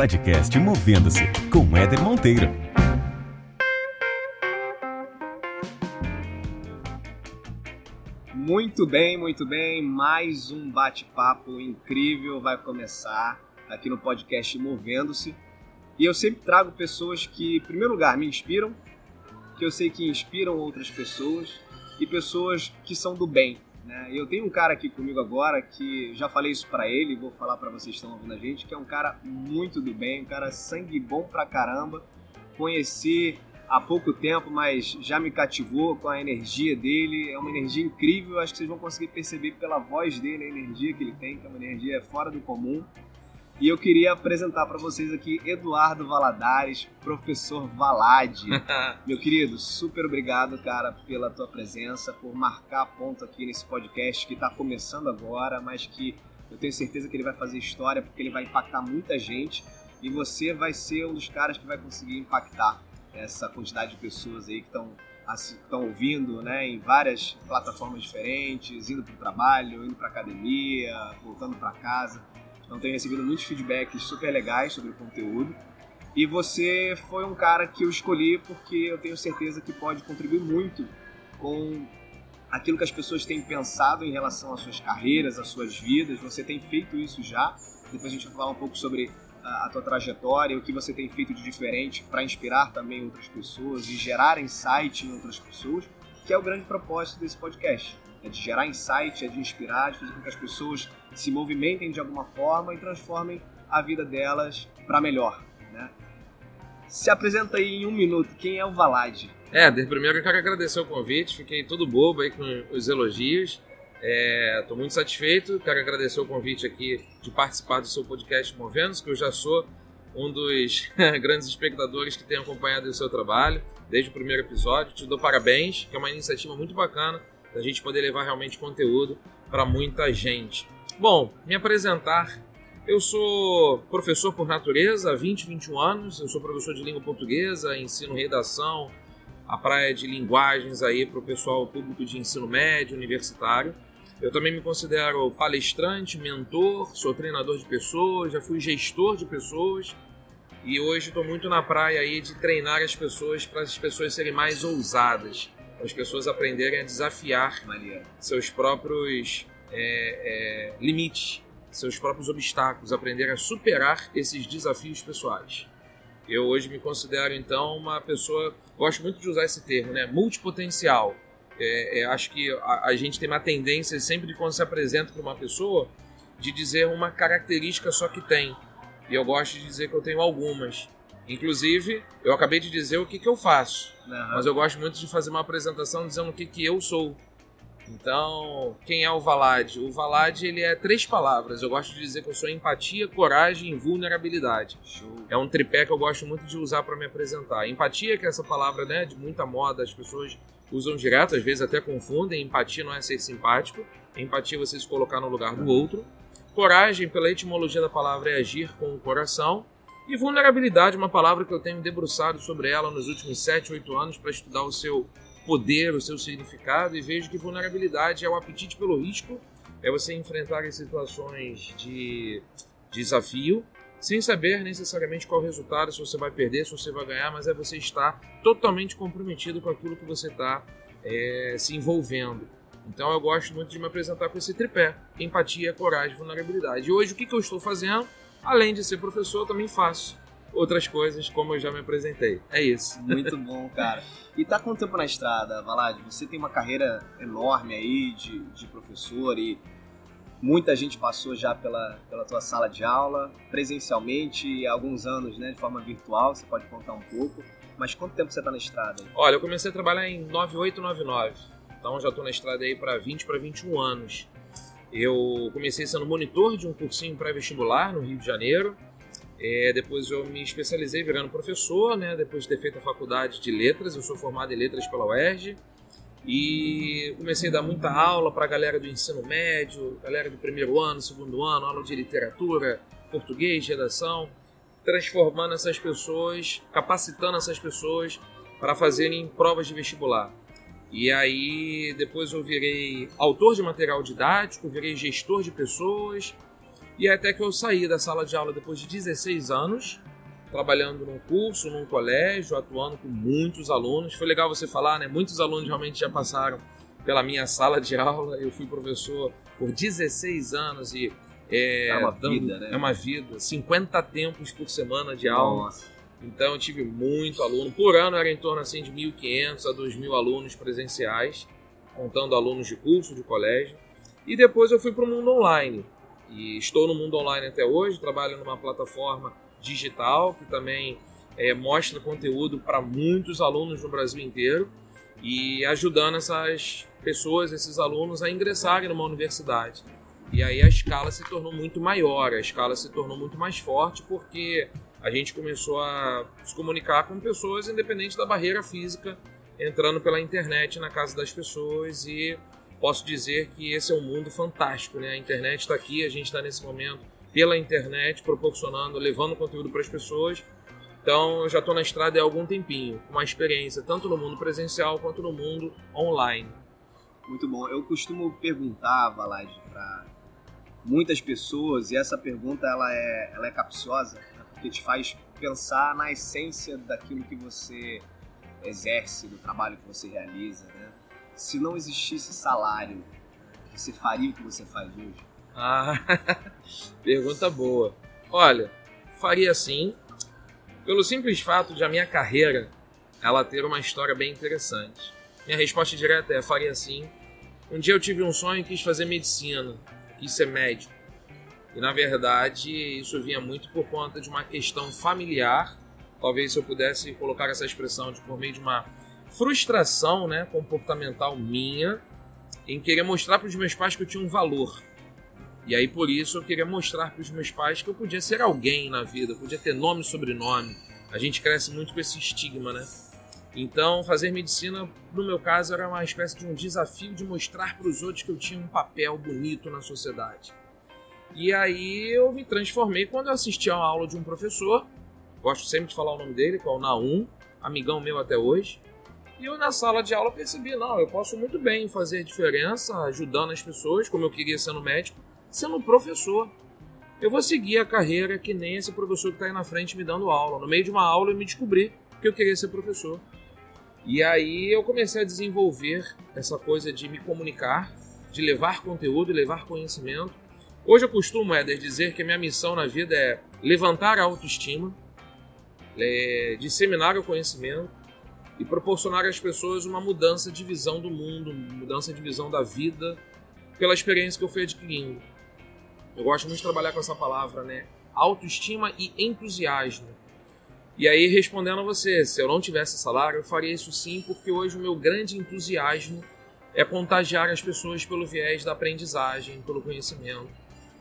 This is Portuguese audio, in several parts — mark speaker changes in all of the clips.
Speaker 1: podcast Movendo-se com Éder Monteiro.
Speaker 2: Muito bem, muito bem. Mais um bate-papo incrível vai começar aqui no podcast Movendo-se. E eu sempre trago pessoas que, em primeiro lugar, me inspiram, que eu sei que inspiram outras pessoas e pessoas que são do bem. Né? Eu tenho um cara aqui comigo agora que já falei isso para ele, vou falar para vocês que estão ouvindo a gente, que é um cara muito do bem, um cara sangue bom pra caramba. Conheci há pouco tempo, mas já me cativou com a energia dele. É uma energia incrível, acho que vocês vão conseguir perceber pela voz dele a energia que ele tem, que é uma energia fora do comum. E eu queria apresentar para vocês aqui Eduardo Valadares, professor Valade. Meu querido, super obrigado, cara, pela tua presença, por marcar ponto aqui nesse podcast que está começando agora, mas que eu tenho certeza que ele vai fazer história porque ele vai impactar muita gente e você vai ser um dos caras que vai conseguir impactar essa quantidade de pessoas aí que estão estão ouvindo, né, em várias plataformas diferentes, indo para o trabalho, indo para academia, voltando para casa. Então tenho recebido muitos feedbacks super legais sobre o conteúdo. E você foi um cara que eu escolhi porque eu tenho certeza que pode contribuir muito com aquilo que as pessoas têm pensado em relação às suas carreiras, às suas vidas. Você tem feito isso já. Depois a gente vai falar um pouco sobre a, tua trajetória, o que você tem feito de diferente para inspirar também outras pessoas e gerar insight em outras pessoas, que é o grande propósito desse podcast. É de gerar insight, é de inspirar, de fazer com que as pessoas se movimentem de alguma forma e transformem a vida delas para melhor. Né? Se apresenta aí em um minuto, quem é o Valade?
Speaker 3: É, primeiro eu quero agradecer o convite, fiquei todo bobo aí com os elogios. Estou é, muito satisfeito, quero agradecer o convite aqui de participar do seu podcast Movendo, que eu já sou um dos grandes espectadores que tem acompanhado o seu trabalho desde o primeiro episódio. Te dou parabéns, que é uma iniciativa muito bacana da gente poder levar realmente conteúdo para muita gente. Bom, me apresentar. Eu sou professor por natureza há 20, 21 anos. Eu sou professor de língua portuguesa, ensino redação, a praia de linguagens aí para o pessoal público de ensino médio, universitário. Eu também me considero palestrante, mentor, sou treinador de pessoas, já fui gestor de pessoas e hoje estou muito na praia aí de treinar as pessoas para as pessoas serem mais ousadas, para as pessoas aprenderem a desafiar Maria. seus próprios é, é, limites, seus próprios obstáculos, aprender a superar esses desafios pessoais. Eu hoje me considero então uma pessoa, gosto muito de usar esse termo, né, multipotencial. É, é, acho que a, a, gente tem uma tendência sempre quando se apresenta para uma pessoa de dizer uma característica só que tem. E eu gosto de dizer que eu tenho algumas. Inclusive, eu acabei de dizer o que, que eu faço, uhum. mas eu gosto muito de fazer uma apresentação dizendo o que, que eu sou. Então, quem é o Valad? O Valad ele é três palavras. Eu gosto de dizer que eu sou empatia, coragem e vulnerabilidade. Show. É um tripé que eu gosto muito de usar para me apresentar. Empatia, que é essa palavra né, de muita moda, as pessoas usam direto, às vezes até confundem. Empatia não é ser simpático. Empatia é você se colocar no lugar do outro. Coragem, pela etimologia da palavra, é agir com o coração. E vulnerabilidade, uma palavra que eu tenho debruçado sobre ela nos últimos 7, 8 anos para estudar o seu poder, o seu significado e vejo que vulnerabilidade é o apetite pelo risco, é você enfrentar as situações de desafio sem saber necessariamente qual resultado, se você vai perder, se você vai ganhar, mas é você estar totalmente comprometido com aquilo que você está é, se envolvendo. Então eu gosto muito de me apresentar com esse tripé: empatia, coragem, vulnerabilidade. E hoje o que, que eu estou fazendo? Além de ser professor, eu também faço outras coisas, como eu já me apresentei. É isso.
Speaker 2: Muito bom, cara. E tá quanto tempo na estrada, Valad? Você tem uma carreira enorme aí de, de professor e muita gente passou já pela, pela tua sala de aula, presencialmente, há alguns anos, né, de forma virtual, você pode contar um pouco. Mas quanto tempo você tá na estrada?
Speaker 3: Olha, eu comecei a trabalhar em 9899, então já tô na estrada aí para 20 para 21 anos. Eu comecei sendo monitor de um cursinho pré-vestibular no Rio de Janeiro, é, depois eu me especializei virando professor, né? Depois de ter feito a faculdade de letras, eu sou formado em letras pela UERJ. E comecei a dar muita aula para a galera do ensino médio, galera do primeiro ano, segundo ano, aula de literatura, português, redação, transformando essas pessoas, capacitando essas pessoas para fazerem provas de vestibular. E aí depois eu virei autor de material didático, virei gestor de pessoas, E até que eu saí da sala de aula depois de 16 anos, trabalhando num curso, num colégio, atuando com muitos alunos. Foi legal você falar, né? Muitos alunos realmente já passaram pela minha sala de aula. Eu fui professor por 16 anos e
Speaker 2: é, é uma dando, vida, né?
Speaker 3: É uma vida. 50 tempos por semana de aula. Nossa. Então eu tive muito aluno. Por ano era em torno assim de 1.500 a 2.000 alunos presenciais, contando alunos de curso, de colégio. E depois eu fui para o mundo online. E estou no mundo online até hoje, trabalho numa plataforma digital que também é, mostra conteúdo para muitos alunos no Brasil inteiro e ajudando essas pessoas, esses alunos a ingressarem numa universidade. E aí a escala se tornou muito maior, a escala se tornou muito mais forte porque a gente começou a se comunicar com pessoas independente da barreira física, entrando pela internet na casa das pessoas e posso dizer que esse é um mundo fantástico, né? A internet está aqui, a gente está nesse momento pela internet, proporcionando, levando conteúdo para as pessoas. Então, eu já estou na estrada há algum tempinho, com uma experiência tanto no mundo presencial quanto no mundo online.
Speaker 2: Muito bom. Eu costumo perguntar, Valad, para muitas pessoas, e essa pergunta ela é, ela é capciosa, né? porque te faz pensar na essência daquilo que você exerce, do trabalho que você realiza. Né? Se não existisse salário, você faria o que você faz hoje?
Speaker 3: Ah, pergunta boa. Olha, faria sim, pelo simples fato de a minha carreira ela ter uma história bem interessante. Minha resposta direta é faria sim. Um dia eu tive um sonho e quis fazer medicina, quis ser médico. E na verdade isso vinha muito por conta de uma questão familiar. Talvez se eu pudesse colocar essa expressão de por meio de uma frustração, né, comportamental minha, em querer mostrar para os meus pais que eu tinha um valor. E aí por isso eu queria mostrar para os meus pais que eu podia ser alguém na vida, podia ter nome e sobrenome. A gente cresce muito com esse estigma, né? Então, fazer medicina, no meu caso, era uma espécie de um desafio de mostrar para os outros que eu tinha um papel bonito na sociedade. E aí eu me transformei quando eu assisti a uma aula de um professor, gosto sempre de falar o nome dele, que é o Naum, amigão meu até hoje. E eu na sala de aula percebi, não, eu posso muito bem fazer diferença, ajudando as pessoas, como eu queria sendo médico, sendo professor. Eu vou seguir a carreira que nem esse professor que está aí na frente me dando aula. No meio de uma aula eu me descobri que eu queria ser professor. E aí eu comecei a desenvolver essa coisa de me comunicar, de levar conteúdo, levar conhecimento. Hoje eu costumo, Éder, dizer que a minha missão na vida é levantar a autoestima, é, disseminar o conhecimento e proporcionar às pessoas uma mudança de visão do mundo, mudança de visão da vida, pela experiência que eu fui adquirindo. Eu gosto muito de trabalhar com essa palavra, né? Autoestima e entusiasmo. E aí, respondendo a você, se eu não tivesse salário, eu faria isso sim, porque hoje o meu grande entusiasmo é contagiar as pessoas pelo viés da aprendizagem, pelo conhecimento.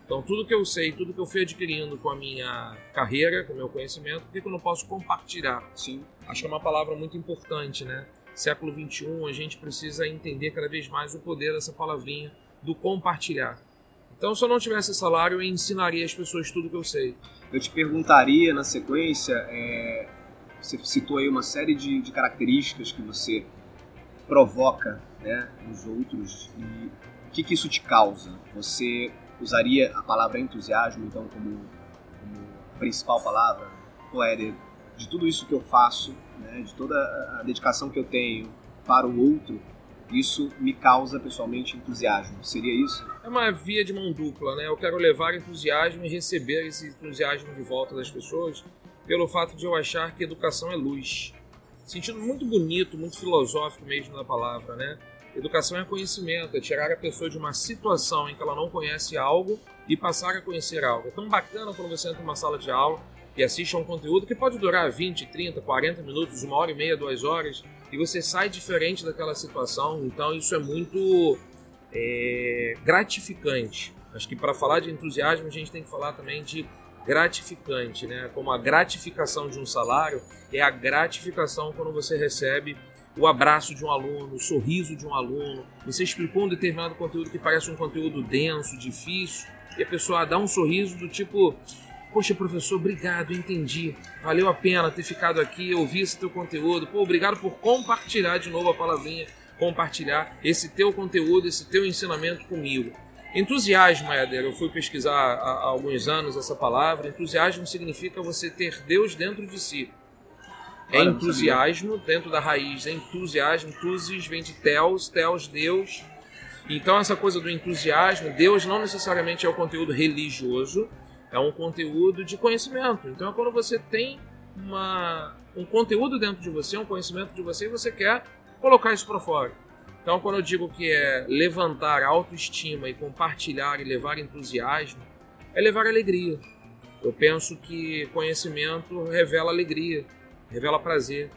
Speaker 3: Então, tudo que eu sei, tudo que eu fui adquirindo com a minha carreira, com o meu conhecimento, por que eu não posso compartilhar? Sim. Acho que é uma palavra muito importante, né? Século XXI, a gente precisa entender cada vez mais o poder dessa palavrinha do compartilhar. Então, se eu não tivesse salário, eu ensinaria as pessoas tudo que eu sei.
Speaker 2: Eu te perguntaria na sequência, é, você citou aí uma série de, de, características que você provoca né, nos outros e o que, que isso te causa? Você usaria a palavra entusiasmo, então, como, como principal palavra? Pô, Éder, de tudo isso que eu faço, né, de toda a dedicação que eu tenho para o outro, isso me causa pessoalmente entusiasmo. Seria isso?
Speaker 3: É uma via de mão dupla, né? Eu quero levar entusiasmo e receber esse entusiasmo de volta das pessoas pelo fato de eu achar que educação é luz. Sentido muito bonito, muito filosófico mesmo da palavra, né? Educação é conhecimento, é tirar a pessoa de uma situação em que ela não conhece algo e passar a conhecer algo. É tão bacana quando você entra numa sala de aula e assiste a um conteúdo que pode durar 20, 30, 40 minutos, uma hora e meia, duas horas, e você sai diferente daquela situação. Então isso é muito é, gratificante. Acho que para falar de entusiasmo a gente tem que falar também de gratificante, né? Como a gratificação de um salário é a gratificação quando você recebe o abraço de um aluno, o sorriso de um aluno. Você explicou um determinado conteúdo que parece um conteúdo denso, difícil, e a pessoa dá um sorriso do tipo: Poxa, professor, obrigado, entendi. Valeu a pena ter ficado aqui, ouvir esse teu conteúdo. Pô, obrigado por compartilhar de novo a palavrinha, compartilhar esse teu conteúdo, esse teu ensinamento comigo. Entusiasmo, Éder, eu fui pesquisar há, alguns anos essa palavra. Entusiasmo significa você ter Deus dentro de si. É entusiasmo, dentro da raiz, é entusiasmo. Entusis vem de Theos, Theos, Deus. Então, essa coisa do entusiasmo, Deus não necessariamente é o conteúdo religioso, é um conteúdo de conhecimento. Então, é quando você tem uma, um conteúdo dentro de você, um conhecimento de você, e você quer colocar isso para fora. Então, quando eu digo que é levantar autoestima e compartilhar e levar entusiasmo, é levar alegria. Eu penso que conhecimento revela alegria, revela prazer.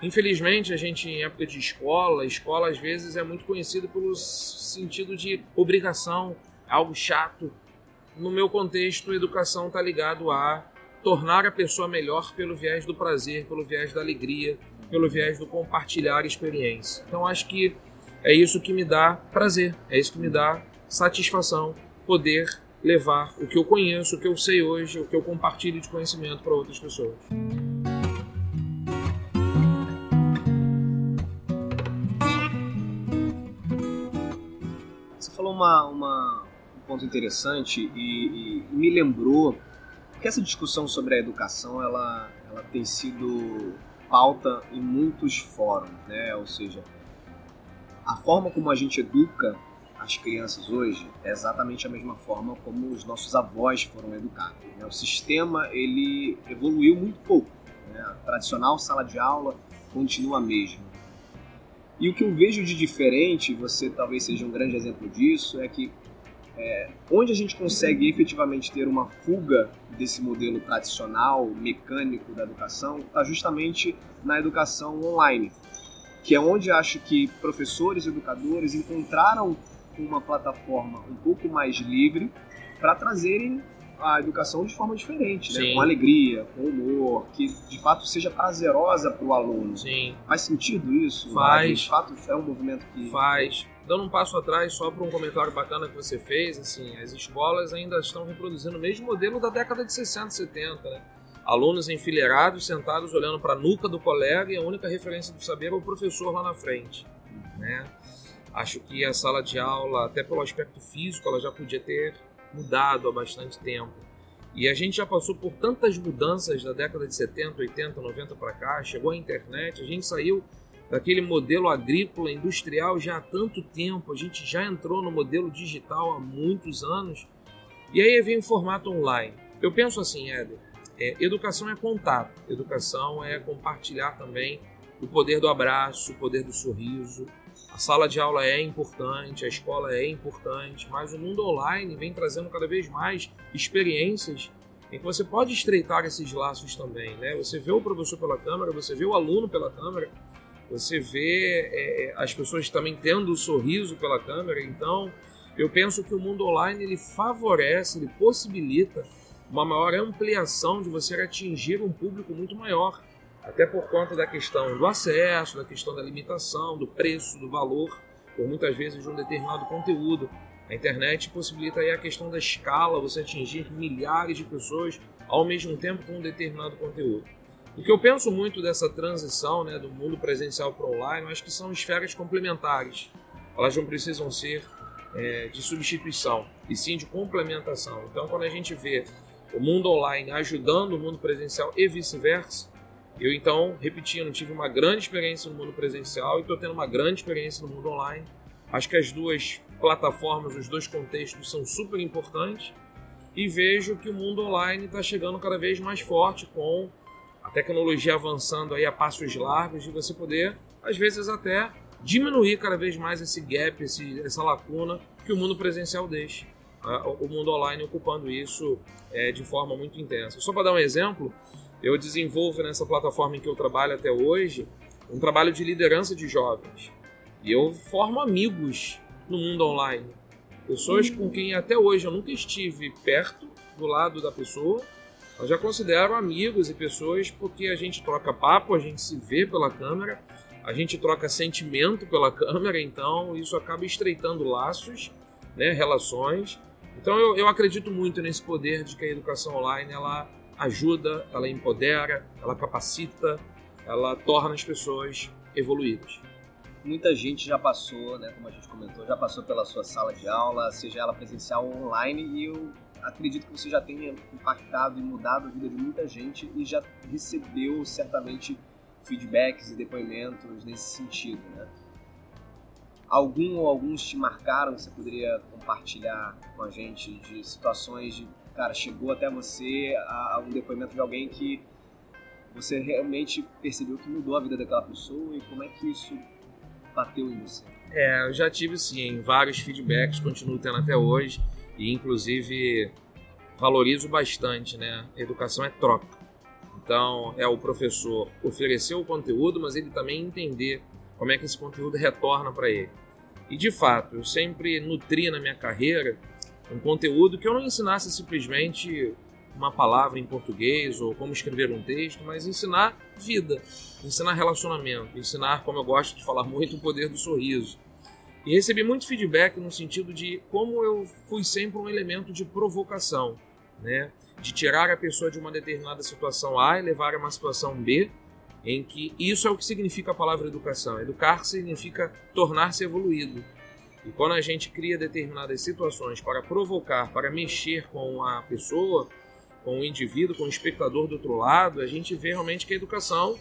Speaker 3: Infelizmente, a gente, em época de escola, escola às vezes é muito conhecida pelo sentido de obrigação, algo chato. No meu contexto, educação está ligado a tornar a pessoa melhor pelo viés do prazer, pelo viés da alegria, pelo viés do compartilhar experiência. Então, acho que é isso que me dá prazer, é isso que me dá satisfação, poder levar o que eu conheço, o que eu sei hoje, o que eu compartilho de conhecimento para outras pessoas.
Speaker 2: Você falou uma, uma um ponto interessante e, e, me lembrou que essa discussão sobre a educação ela, ela tem sido pauta em muitos fóruns, né? Ou seja, a forma como a gente educa as crianças hoje é exatamente a mesma forma como os nossos avós foram educados. Né? O sistema ele evoluiu muito pouco. Né? A tradicional sala de aula continua a mesma. E o que eu vejo de diferente, você talvez seja um grande exemplo disso, é que é, onde a gente consegue efetivamente ter uma fuga desse modelo tradicional, mecânico da educação, está justamente na educação online que é onde acho que professores e educadores encontraram uma plataforma um pouco mais livre para trazerem a educação de forma diferente, né? com alegria, com humor, que de fato seja prazerosa para o aluno.
Speaker 3: Sim.
Speaker 2: Faz sentido isso?
Speaker 3: Faz.
Speaker 2: De fato é um movimento que
Speaker 3: faz. Dando um passo atrás, só para um comentário bacana que você fez, assim, as escolas ainda estão reproduzindo o mesmo modelo da década de 60, 70, né? alunos enfileirados, sentados olhando para a nuca do colega e a única referência do saber é o professor lá na frente. Né? Acho que a sala de aula, até pelo aspecto físico, ela já podia ter mudado há bastante tempo. E a gente já passou por tantas mudanças da década de 70, 80, 90 para cá, chegou a internet, a gente saiu daquele modelo agrícola industrial já há tanto tempo, a gente já entrou no modelo digital há muitos anos, e aí vem o formato online. Eu penso assim, Éder, é, educação é contato, educação é compartilhar também o poder do abraço, o poder do sorriso. A sala de aula é importante, a escola é importante, mas o mundo online vem trazendo cada vez mais experiências em que você pode estreitar esses laços também. Né? Você vê o professor pela câmera, você vê o aluno pela câmera, você vê é, as pessoas também tendo o sorriso pela câmera. Então, eu penso que o mundo online ele favorece, ele possibilita uma maior ampliação de você atingir um público muito maior, até por conta da questão do acesso, da questão da limitação, do preço, do valor, por muitas vezes de um determinado conteúdo. A internet possibilita aí a questão da escala, você atingir milhares de pessoas ao mesmo tempo com um determinado conteúdo. O que eu penso muito dessa transição né, do mundo presencial para online, eu acho que são esferas complementares. Elas não precisam ser é, de substituição, e sim de complementação. Então, quando a gente vê o mundo online ajudando o mundo presencial e vice-versa. Eu então, repetindo, tive uma grande experiência no mundo presencial e estou tendo uma grande experiência no mundo online. Acho que as duas plataformas, os dois contextos são super importantes e vejo que o mundo online está chegando cada vez mais forte com a tecnologia avançando aí a passos largos de você poder, às vezes até diminuir cada vez mais esse gap, esse, essa lacuna que o mundo presencial deixa o mundo online ocupando isso é, de forma muito intensa. Só para dar um exemplo, eu desenvolvo nessa plataforma em que eu trabalho até hoje um trabalho de liderança de jovens. E eu formo amigos no mundo online. Pessoas com quem até hoje eu nunca estive perto do lado da pessoa. Eu já considero amigos e pessoas porque a gente troca papo, a gente se vê pela câmera, a gente troca sentimento pela câmera, então isso acaba estreitando laços, né, relações então eu, eu acredito muito nesse poder de que a educação online ela ajuda, ela empodera, ela capacita, ela torna as pessoas evoluídas.
Speaker 2: muita gente já passou, né, como a gente comentou, já passou pela sua sala de aula, seja ela presencial ou online, e eu acredito que você já tenha impactado e mudado a vida de muita gente e já recebeu certamente feedbacks e depoimentos nesse sentido, né? Algum ou alguns te marcaram? Você poderia compartilhar com a gente de situações de, cara, chegou até você a, um depoimento de alguém que você realmente percebeu que mudou a vida daquela pessoa e como é que isso bateu em você?
Speaker 3: É, eu já tive sim vários feedbacks, continuo tendo até hoje e inclusive valorizo bastante, né? Educação é troca. Então, é o professor oferecer o conteúdo, mas ele também entender como é que esse conteúdo retorna para ele. E de fato, eu sempre nutri na minha carreira um conteúdo que eu não ensinasse simplesmente uma palavra em português ou como escrever um texto, mas ensinar vida, ensinar relacionamento, ensinar, como eu gosto de falar muito, o poder do sorriso. E recebi muito feedback no sentido de como eu fui sempre um elemento de provocação, né? De tirar a pessoa de uma determinada situação A e levar a uma situação B, em que isso é o que significa a palavra educação. Educar significa tornar-se evoluído. E quando a gente cria determinadas situações para provocar, para mexer com a pessoa, com o indivíduo, com o espectador do outro lado, a gente vê realmente que a educação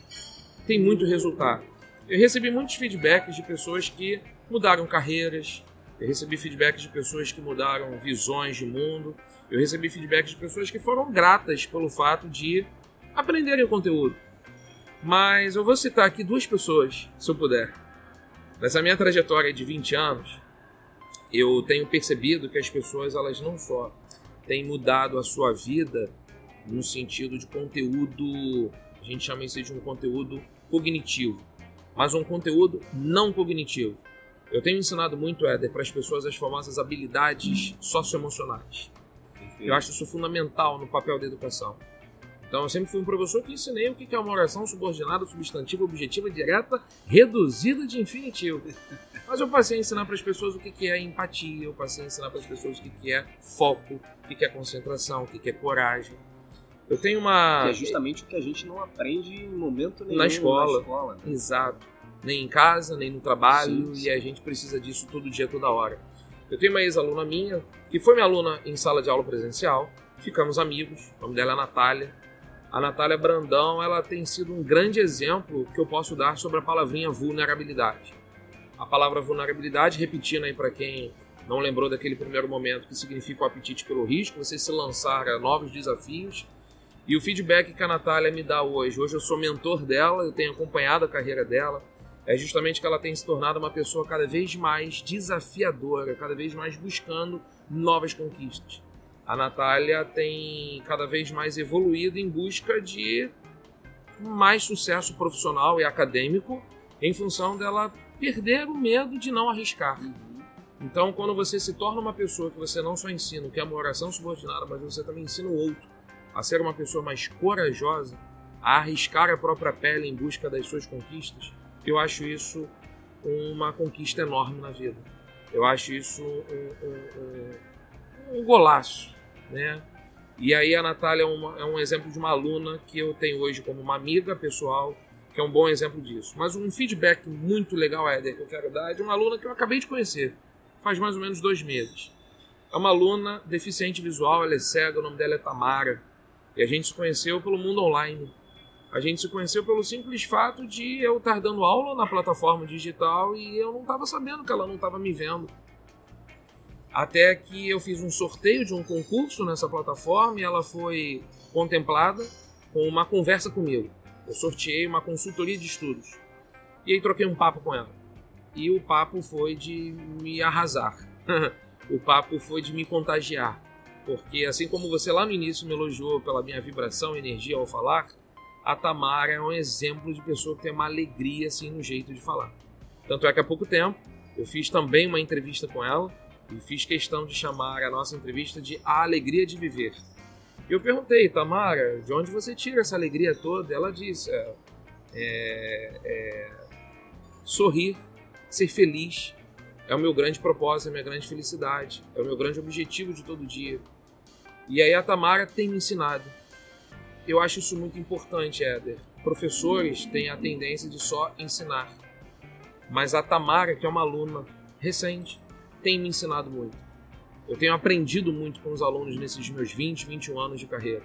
Speaker 3: tem muito resultado. Eu recebi muitos feedbacks de pessoas que mudaram carreiras, eu recebi feedbacks de pessoas que mudaram visões de mundo, eu recebi feedbacks de pessoas que foram gratas pelo fato de aprenderem o conteúdo. Mas eu vou citar aqui duas pessoas, se eu puder. Nessa minha trajetória de 20 anos, eu tenho percebido que as pessoas elas não só tem mudado a sua vida no sentido de conteúdo, a gente chama isso de um conteúdo cognitivo, mas um conteúdo não cognitivo. Eu tenho ensinado muito, Éder, para as pessoas as famosas habilidades socioemocionais. Eu acho isso fundamental no papel da educação. Então, eu sempre fui um professor que ensinei o que é uma oração subordinada, substantiva, objetiva, direta, reduzida de infinitivo. Mas eu passei a ensinar para as pessoas o que é empatia, eu passei a ensinar para as pessoas o que é foco, o que é concentração, o que é coragem. Eu tenho uma.
Speaker 2: Que é justamente o que a gente não aprende em momento nenhum
Speaker 3: na escola.
Speaker 2: Na escola né?
Speaker 3: Exato. Nem em casa, nem no trabalho, sim, sim. e a gente precisa disso todo dia, toda hora. Eu tenho uma ex-aluna minha, que foi minha aluna em sala de aula presencial, ficamos amigos, o nome dela é Natália. A Natália Brandão, ela tem sido um grande exemplo que eu posso dar sobre a palavrinha vulnerabilidade a palavra vulnerabilidade, repetindo aí para quem não lembrou daquele primeiro momento, que significa o apetite pelo risco, você se lançar a novos desafios. E o feedback que a Natália me dá hoje, hoje eu sou mentor dela, eu tenho acompanhado a carreira dela, é justamente que ela tem se tornado uma pessoa cada vez mais desafiadora, cada vez mais buscando novas conquistas. A Natália tem cada vez mais evoluído em busca de mais sucesso profissional e acadêmico em função dela perder o medo de não arriscar. Uhum. Então, quando você se torna uma pessoa que você não só ensina o que é uma oração subordinada, mas você também ensina o outro a ser uma pessoa mais corajosa, a arriscar a própria pele em busca das suas conquistas, eu acho isso uma conquista enorme na vida. Eu acho isso um, um, um, um golaço, né? E aí a Natália é, uma, é um exemplo de uma aluna que eu tenho hoje como uma amiga pessoal, que é um bom exemplo disso. Mas um feedback muito legal, Éder, que eu quero dar é de uma aluna que eu acabei de conhecer, faz mais ou menos dois meses. É uma aluna deficiente visual, ela é cega, o nome dela é Tamara. E a gente se conheceu pelo mundo online. A gente se conheceu pelo simples fato de eu estar dando aula na plataforma digital e eu não estava sabendo que ela não estava me vendo. Até que eu fiz um sorteio de um concurso nessa plataforma e ela foi contemplada com uma conversa comigo. Eu sorteei uma consultoria de estudos. E aí troquei um papo com ela. E o papo foi de me arrasar. o papo foi de me contagiar. Porque assim como você lá no início me elogiou pela minha vibração energia ao falar, a Tamara é um exemplo de pessoa que tem uma alegria assim no jeito de falar. Tanto é que há pouco tempo eu fiz também uma entrevista com ela e fiz questão de chamar a nossa entrevista de A Alegria de Viver. Eu perguntei, Tamara, de onde você tira essa alegria toda? Ela disse: é, é, é, sorrir, ser feliz é o meu grande propósito, é a minha grande felicidade, é o meu grande objetivo de todo dia. E aí a Tamara tem me ensinado. Eu acho isso muito importante, Éder. Professores têm a tendência de só ensinar. Mas a Tamara, que é uma aluna recente, tem me ensinado muito. Eu tenho aprendido muito com os alunos nesses meus 20, 21 anos de carreira.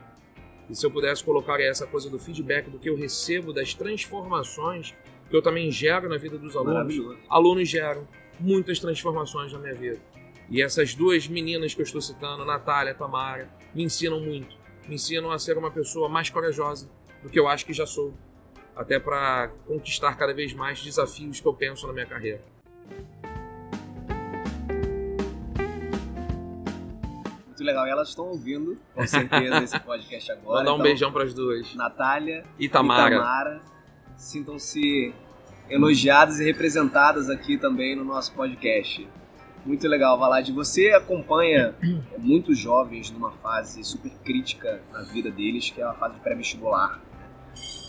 Speaker 3: E se eu pudesse colocar essa coisa do feedback do que eu recebo, das transformações que eu também gero na vida dos alunos, alunos geram muitas transformações na minha vida. E essas duas meninas que eu estou citando, Natália e Tamara, me ensinam muito. Me ensinam a ser uma pessoa mais corajosa do que eu acho que já sou. Até para conquistar cada vez mais desafios que eu penso na minha carreira.
Speaker 2: Muito legal. E elas estão ouvindo, com certeza, esse podcast agora.
Speaker 3: Mandar um
Speaker 2: então,
Speaker 3: beijão para as duas.
Speaker 2: Natália
Speaker 3: e Tamara.
Speaker 2: E Tamara sintam-se elogiadas e representadas aqui também no nosso podcast. Muito legal, Valade. Você acompanha muitos jovens numa fase super crítica na vida deles, que é a fase pré-vestibular.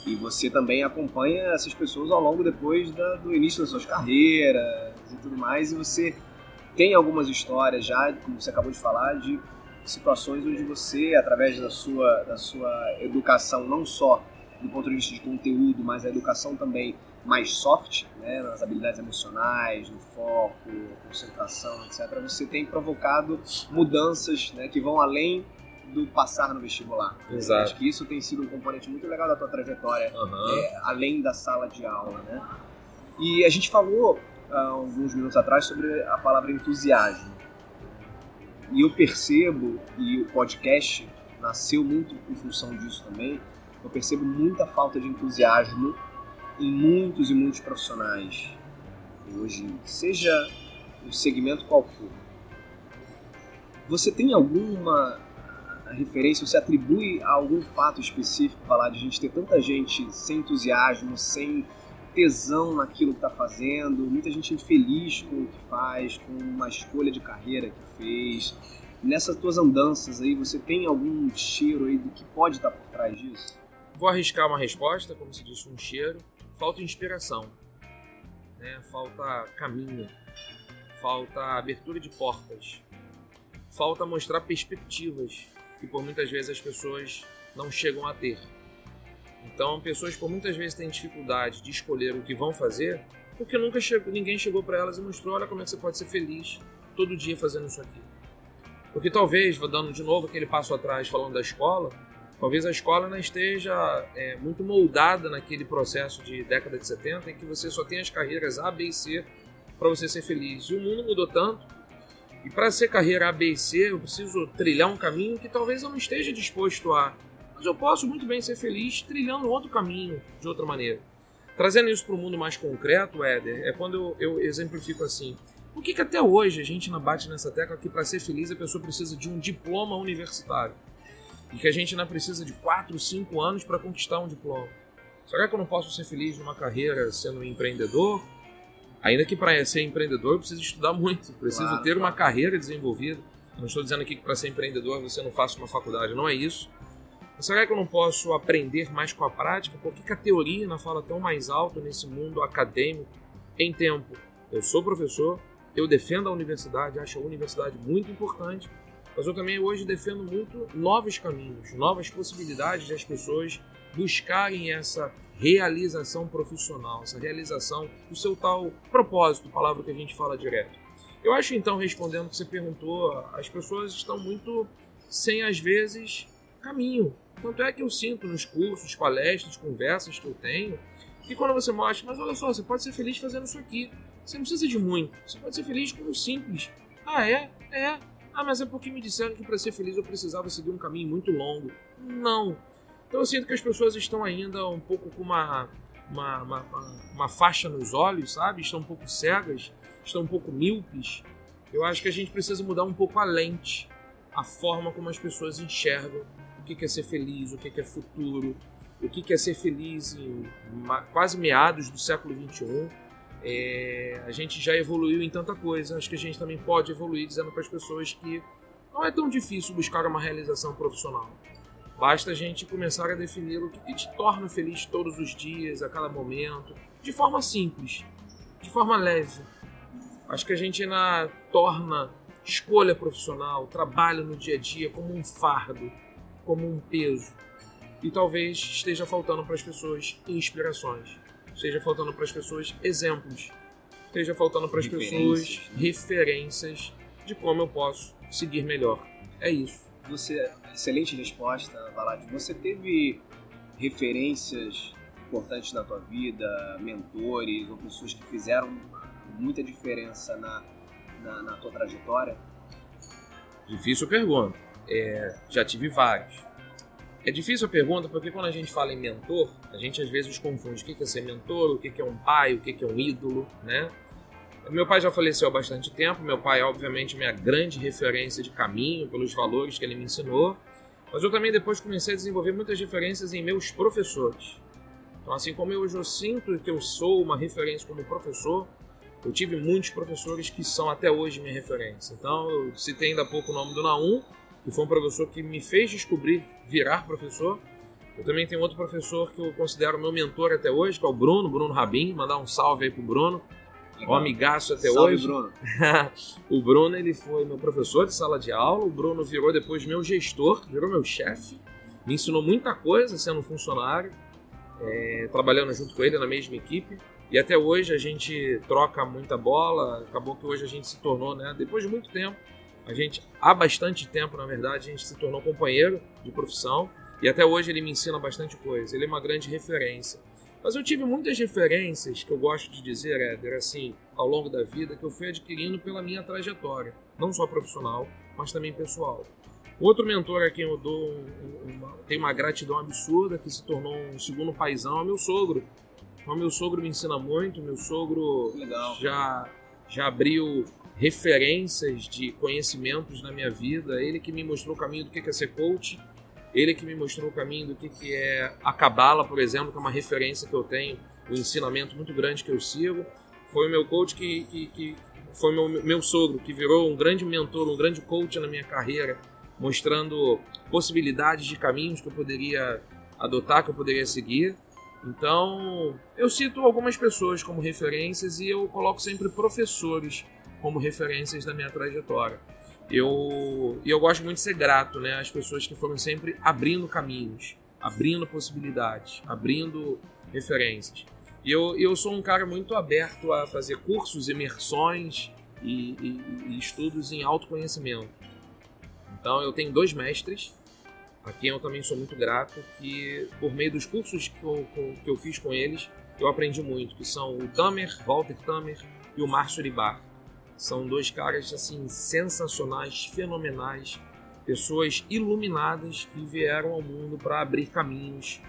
Speaker 2: E você também acompanha essas pessoas ao longo depois da, do início das suas carreiras e tudo mais. E você tem algumas histórias já, como você acabou de falar, de situações onde você, através da sua, da sua educação, não só do ponto de vista de conteúdo, mas a educação também mais soft, né, nas habilidades emocionais, no foco, concentração, etc., você tem provocado mudanças né, que vão além do passar no vestibular.
Speaker 3: Exato.
Speaker 2: Acho que isso tem sido um componente muito legal da tua trajetória,
Speaker 3: uhum.
Speaker 2: é, além da sala de aula. Né? E a gente falou há alguns minutos atrás sobre a palavra entusiasmo. E eu percebo, e o podcast nasceu muito em função disso também, eu percebo muita falta de entusiasmo em muitos e muitos profissionais hoje, seja o segmento qual for. Você tem alguma referência, você atribui a algum fato específico falar de a gente ter tanta gente sem entusiasmo, sem tesão naquilo que está fazendo, muita gente infeliz com o que faz, com uma escolha de carreira que fez. Nessas tuas andanças aí, você tem algum cheiro aí do que pode estar tá por trás disso?
Speaker 3: Vou arriscar uma resposta, como se disse, um cheiro. Falta inspiração, né? falta caminho, falta abertura de portas, falta mostrar perspectivas que por muitas vezes as pessoas não chegam a ter. Então, pessoas por muitas vezes têm dificuldade de escolher o que vão fazer porque nunca chegou, ninguém chegou para elas e mostrou: olha como é que você pode ser feliz todo dia fazendo isso aqui. Porque talvez, dando de novo aquele passo atrás falando da escola, talvez a escola não esteja é, muito moldada naquele processo de década de 70 em que você só tem as carreiras A, B e C para você ser feliz. E o mundo mudou tanto. E para ser carreira A, B e C, eu preciso trilhar um caminho que talvez eu não esteja disposto a. Mas eu posso muito bem ser feliz trilhando outro caminho de outra maneira. Trazendo isso para o mundo mais concreto, Éder, é quando eu, eu exemplifico assim. Por que, que até hoje a gente não bate nessa tecla que para ser feliz a pessoa precisa de um diploma universitário? E que a gente não precisa de 4, 5 anos para conquistar um diploma? Será que eu não posso ser feliz numa carreira sendo um empreendedor? Ainda que para ser empreendedor eu preciso estudar muito, preciso claro, ter uma carreira desenvolvida. não estou dizendo aqui que para ser empreendedor você não faça uma faculdade, não é isso. Mas será que eu não posso aprender mais com a prática? Por que a teoria não fala tão mais alto nesse mundo acadêmico em tempo? Eu sou professor, eu defendo a universidade, acho a universidade muito importante, mas eu também hoje defendo muito novos caminhos, novas possibilidades de as pessoas buscarem essa realização profissional, essa realização do seu tal propósito, palavra que a gente fala direto. Eu acho então, respondendo o que você perguntou, as pessoas estão muito sem, às vezes, caminho. Tanto é que eu sinto nos cursos, palestras, conversas que eu tenho, que quando você mostra, mas olha só, você pode ser feliz fazendo isso aqui. Você não precisa de muito. Você pode ser feliz com o simples. Ah, é? É. Ah, mas é porque me disseram que para ser feliz eu precisava seguir um caminho muito longo. Não. Então eu sinto que as pessoas estão ainda um pouco com uma, uma, uma, uma faixa nos olhos, sabe? Estão um pouco cegas, estão um pouco míopes. Eu acho que a gente precisa mudar um pouco a lente, a forma como as pessoas enxergam o que é ser feliz, o que é futuro, o que é ser feliz em quase meados do século XXI é, a gente já evoluiu em tanta coisa, acho que a gente também pode evoluir dizendo para as pessoas que não é tão difícil buscar uma realização profissional. Basta a gente começar a definir o que, te torna feliz todos os dias, a cada momento, de forma simples, de forma leve. Acho que a gente ainda torna escolha profissional, trabalho no dia a dia como um fardo, como um peso. E talvez esteja faltando para as pessoas inspirações esteja faltando para as pessoas exemplos esteja faltando para as pessoas
Speaker 2: Referências, né?
Speaker 3: referências de como eu posso seguir melhor. É isso.
Speaker 2: Você, excelente resposta, Valad. Você teve referências importantes na tua vida, mentores ou pessoas que fizeram muita diferença na, na, na tua trajetória?
Speaker 3: Difícil pergunta. É, já tive vários. É difícil a pergunta porque quando a gente fala em mentor, a gente às vezes confunde o que é ser mentor, o que é um pai, o que é um ídolo, né? Meu pai já faleceu há bastante tempo. Meu pai, obviamente, minha grande referência de caminho pelos valores que ele me ensinou. Mas eu também depois comecei a desenvolver muitas referências em meus professores. Então, assim como eu hoje eu sinto que eu sou uma referência como professor, eu tive muitos professores que são até hoje minha referência. Então, eu citei ainda há pouco o nome do Naum, que foi um professor que me fez descobrir virar professor. Eu também tenho outro professor que eu considero meu mentor até hoje, que é o Bruno, Bruno Rabin. Mandar um salve aí pro Bruno, um amigaço até
Speaker 2: Salve,
Speaker 3: hoje.
Speaker 2: Bruno.
Speaker 3: o Bruno ele foi meu professor de sala de aula. O Bruno virou depois meu gestor, virou meu chefe. Me ensinou muita coisa sendo funcionário, é, trabalhando junto com ele na mesma equipe. E até hoje a gente troca muita bola. Acabou que hoje a gente se tornou, né? Depois de muito tempo, a gente há bastante tempo, na verdade, a gente se tornou companheiro de profissão. E até hoje ele me ensina bastante coisa. Ele é uma grande referência. Mas eu tive muitas referências que eu gosto de dizer, Éder, assim, ao longo da vida, que eu fui adquirindo pela minha trajetória, não só profissional, mas também pessoal. Outro mentor a quem eu dou um- uma, tenho uma gratidão absurda, que se tornou um segundo paizão, é meu sogro. Então, meu sogro me ensina muito, meu sogro
Speaker 2: Legal.
Speaker 3: já, já abriu referências de conhecimentos na minha vida. Ele que me mostrou o caminho do que é ser coach. Ele que me mostrou o caminho do que é a Cabala, por exemplo, que é uma referência que eu tenho, um ensinamento muito grande que eu sigo. Foi o meu coach que, que, que foi meu, meu sogro, que virou um grande mentor, um grande coach na minha carreira, mostrando possibilidades de caminhos que eu poderia adotar, que eu poderia seguir. Então, eu cito algumas pessoas como referências e eu coloco sempre professores como referências da minha trajetória. Eu, e eu gosto muito de ser grato né, às pessoas que foram sempre abrindo caminhos, abrindo possibilidades, abrindo referências. E eu, eu sou um cara muito aberto a fazer cursos, imersões e, e- e estudos em autoconhecimento. Então, eu tenho dois mestres a quem eu também sou muito grato, que por meio dos cursos que eu, que eu fiz com eles, eu aprendi muito, que são o Tamer, Walter Tamer e o Márcio Uribar. São dois caras assim sensacionais, fenomenais, pessoas iluminadas que vieram ao mundo para abrir caminhos,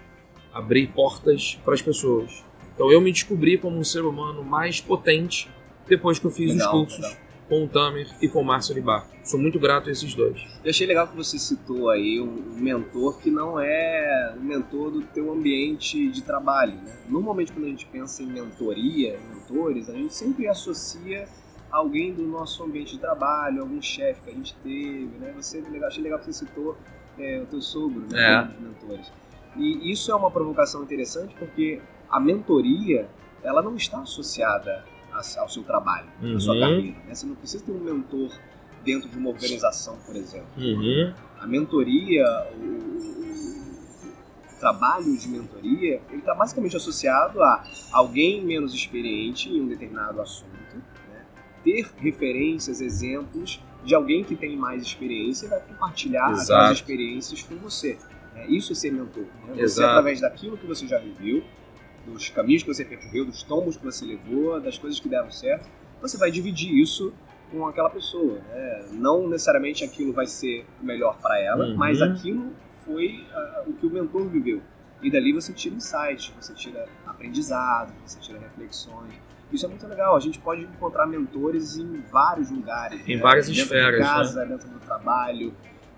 Speaker 3: abrir portas para as pessoas. Então eu me descobri como um ser humano mais potente depois que eu fiz
Speaker 2: Legal,
Speaker 3: os cursos
Speaker 2: legal.
Speaker 3: com o Tamer e com o Márcio Uribar. Sou muito grato a esses dois.
Speaker 2: Eu achei legal que você citou aí um mentor que não é um mentor do teu ambiente de trabalho, né? Normalmente quando a gente pensa em mentoria, mentores, a gente sempre associa alguém do nosso ambiente de trabalho, algum chefe que a gente teve, né? Você, achei legal que você citou é, o teu sogro, né?
Speaker 3: É.
Speaker 2: um dos mentores. E isso é uma provocação interessante porque a mentoria, ela não está associada ao seu trabalho, à sua
Speaker 3: Uhum.
Speaker 2: carreira, né? Você não precisa ter um mentor dentro de uma organização, por exemplo.
Speaker 3: Uhum.
Speaker 2: A mentoria, o, trabalho de mentoria, ele está basicamente associado a alguém menos experiente em um determinado assunto? Ter referências, exemplos de alguém que tem mais experiência e vai compartilhar aquelas experiências com você. né? Isso é ser mentor. Né? Você,
Speaker 3: Exato.
Speaker 2: através daquilo que você já viveu, dos caminhos que você percorreu, dos tombos que você levou, das coisas que deram certo, você vai dividir isso com aquela pessoa. Né? Não necessariamente aquilo vai ser melhor para ela,
Speaker 3: Uhum.
Speaker 2: mas aquilo foi ah, o que o mentor viveu. E dali você tira insights, você tira aprendizado, você tira reflexões. Isso é muito legal. A gente pode encontrar mentores em vários lugares.
Speaker 3: Em
Speaker 2: né?
Speaker 3: várias
Speaker 2: dentro
Speaker 3: esferas,
Speaker 2: De casa, dentro do trabalho,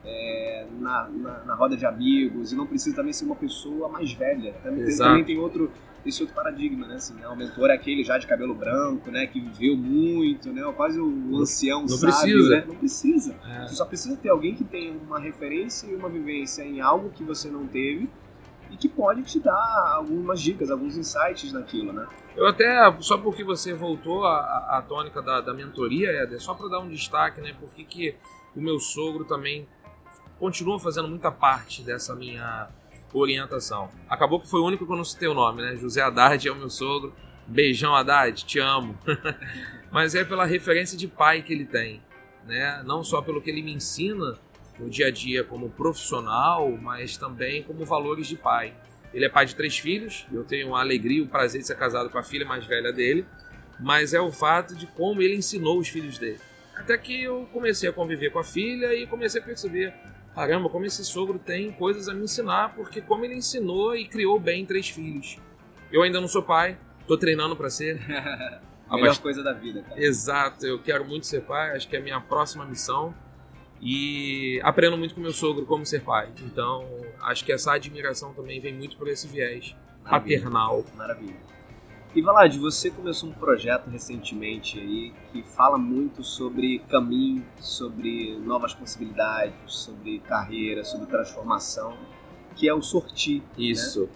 Speaker 2: é, na, na, na roda de amigos. E não precisa também ser uma pessoa mais velha. Também, tem, também tem outro, esse outro paradigma, né? Assim, né? O mentor é aquele já de cabelo branco, né? Que viveu muito, né? Quase o ancião
Speaker 3: não
Speaker 2: sábio,
Speaker 3: precisa.
Speaker 2: né? Não precisa.
Speaker 3: É.
Speaker 2: Você só precisa ter alguém que tenha uma referência e uma vivência em algo que você não teve e que pode te dar algumas dicas, alguns insights naquilo, né?
Speaker 3: Eu até, só porque você voltou à, à- tônica da, da mentoria, Éder, só para dar um destaque, né? Porque que o meu sogro também continua fazendo muita parte dessa minha orientação. Acabou que foi o único que eu não citei o nome, né? José Haddad é o meu sogro. Beijão, Haddad, te amo. Mas é pela referência de pai que ele tem, né? Não só pelo que ele me ensina no dia a dia como profissional, mas também como valores de pai. Ele é pai de três filhos, eu tenho a alegria e o prazer de ser casado com a filha mais velha dele, mas é o fato de como ele ensinou os filhos dele. Até que eu comecei a conviver com a filha e comecei a perceber, caramba, como esse sogro tem coisas a me ensinar, porque como ele ensinou e criou bem três filhos. Eu ainda não sou pai, tô treinando para ser.
Speaker 2: a melhor bast... coisa da vida, cara.
Speaker 3: Exato, eu quero muito ser pai, acho que é a minha próxima missão. E aprendo muito com meu sogro como ser pai. Então, acho que essa admiração também vem muito por esse viés Maravilha. paternal.
Speaker 2: Maravilha. E Valad, você começou um projeto recentemente aí que fala muito sobre caminho, sobre novas possibilidades, sobre carreira, sobre transformação, que é o Sortir. Né?
Speaker 3: Isso. Né?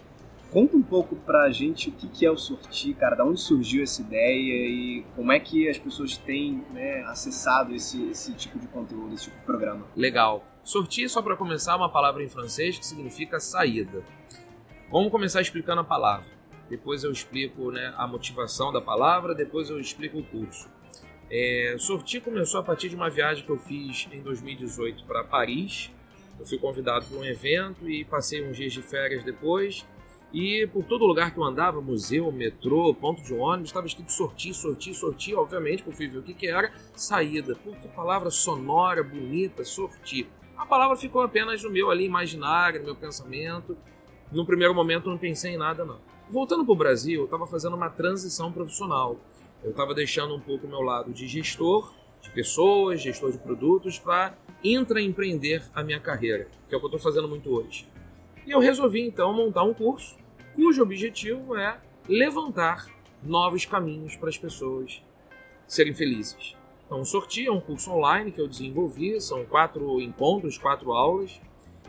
Speaker 2: Conta um pouco pra gente o que é o Sortir, cara, da onde surgiu essa ideia e como é que as pessoas têm né, acessado esse, esse tipo de conteúdo, esse tipo de programa.
Speaker 3: Legal. Sortir, só para começar, é uma palavra em francês que significa saída. Vamos começar explicando a palavra. Depois eu explico né, a motivação da palavra, depois eu explico o curso. É, Sortir começou a partir de uma viagem que eu fiz em 2018 para Paris. Eu fui convidado para um evento e passei uns dias de férias depois e por todo lugar que eu andava, museu, metrô, ponto de ônibus, estava escrito sortir, sortir, sortir. Obviamente que eu fui ver o que, que era saída. Que palavra sonora, bonita, sortir. A palavra ficou apenas no meu ali imaginário, no meu pensamento. No primeiro momento eu não pensei em nada, não. Voltando para o Brasil, eu estava fazendo uma transição profissional. Eu estava deixando um pouco o meu lado de gestor de pessoas, gestor de produtos, para intraempreender a minha carreira, que é o que eu estou fazendo muito hoje. E eu resolvi então montar um curso cujo objetivo é levantar novos caminhos para as pessoas serem felizes. Então, o Sorti é um curso online que eu desenvolvi, são quatro encontros, quatro aulas,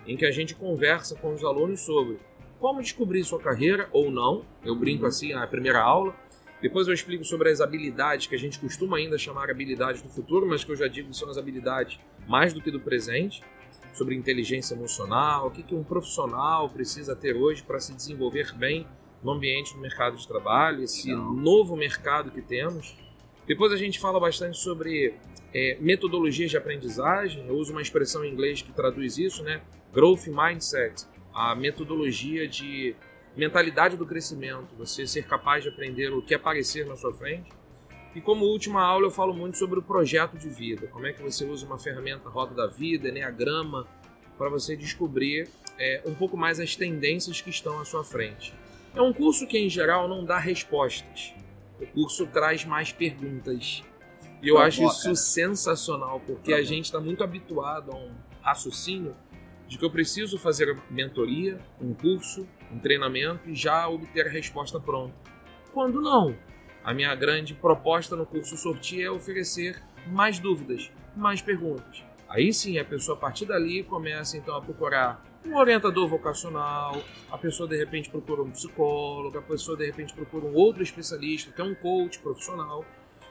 Speaker 3: em que a gente conversa com os alunos sobre como descobrir sua carreira ou não. Eu brinco assim na primeira aula. Depois eu explico sobre as habilidades que a gente costuma ainda chamar habilidades do futuro, mas que eu já digo que são as habilidades mais do que do presente sobre inteligência emocional, o que, que um profissional precisa ter hoje para se desenvolver bem no ambiente do mercado de trabalho, esse Legal. novo mercado que temos. Depois a gente fala bastante sobre é, metodologias de aprendizagem. Eu uso uma expressão em inglês que traduz isso, né? Growth Mindset, a metodologia de mentalidade do crescimento, você ser capaz de aprender o que aparecer na sua frente. E como última aula eu falo muito sobre o projeto de vida, como é que você usa uma ferramenta Roda da Vida, Enneagrama, para você descobrir é, um pouco mais as tendências que estão à sua frente. É um curso que em geral não dá respostas, o curso traz mais perguntas. E eu acho isso sensacional, porque a gente está muito habituado a um raciocínio de que eu preciso fazer mentoria, um curso, um treinamento e já obter a resposta pronta. Quando não, a minha grande proposta no curso Sortir é oferecer mais dúvidas, mais perguntas. Aí sim a pessoa a partir dali começa então a procurar um orientador vocacional, a pessoa de repente procura um psicólogo, a pessoa de repente procura um outro especialista, que é um coach profissional,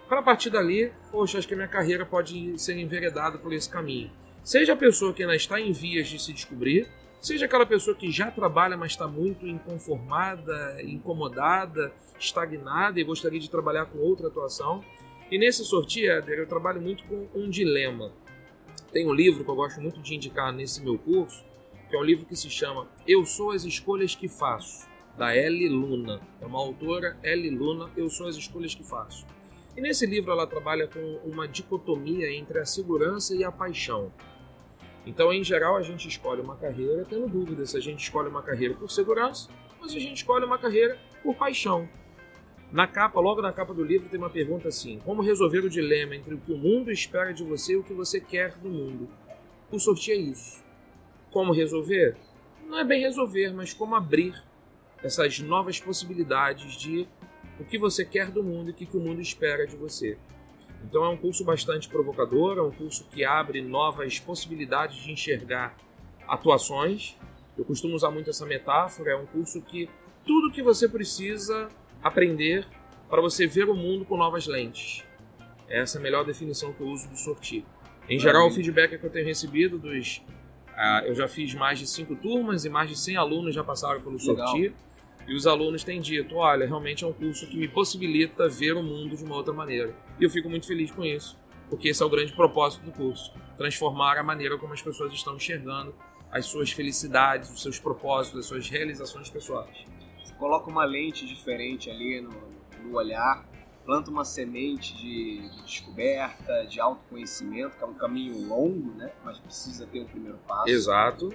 Speaker 3: para a partir dali, poxa, acho que a minha carreira pode ser enveredada por esse caminho. Seja a pessoa que ainda está em vias de se descobrir, seja aquela pessoa que já trabalha, mas está muito inconformada, incomodada, estagnada e gostaria de trabalhar com outra atuação. E nesse Éder, eu trabalho muito com um dilema. Tem um livro que eu gosto muito de indicar nesse meu curso, que é um livro que se chama Eu Sou as Escolhas que Faço, da Ellie Luna. É uma autora, Ellie Luna, Eu Sou as Escolhas que Faço. E nesse livro ela trabalha com uma dicotomia entre a segurança e a paixão. Então, em geral, a gente escolhe uma carreira tendo dúvida se a gente escolhe uma carreira por segurança ou se a gente escolhe uma carreira por paixão. Na capa, logo na capa do livro, tem uma pergunta assim: Como resolver o dilema entre o que o mundo espera de você e o que você quer do mundo? O sorteio é isso. Como resolver? Não é bem resolver, mas como abrir essas novas possibilidades de o que você quer do mundo e o que o mundo espera de você. Então é um curso bastante provocador, é um curso que abre novas possibilidades de enxergar atuações. Eu costumo usar muito essa metáfora, é um curso que tudo que você precisa aprender para você ver o mundo com novas lentes. Essa é a melhor definição que eu uso do sortir. Em geral, o feedback que eu tenho recebido dos. Uh, eu já fiz mais de cinco turmas e mais de 100 alunos já passaram pelo sortir. E os alunos têm dito: olha, realmente é um curso que me possibilita ver o mundo de uma outra maneira. E eu fico muito feliz com isso, porque esse é o grande propósito do curso transformar a maneira como as pessoas estão enxergando as suas felicidades, os seus propósitos, as suas realizações pessoais.
Speaker 2: Você coloca uma lente diferente ali no, no olhar, planta uma semente de, de, descoberta, de autoconhecimento, que é um caminho longo, né? Mas precisa ter o um primeiro passo.
Speaker 3: Exato.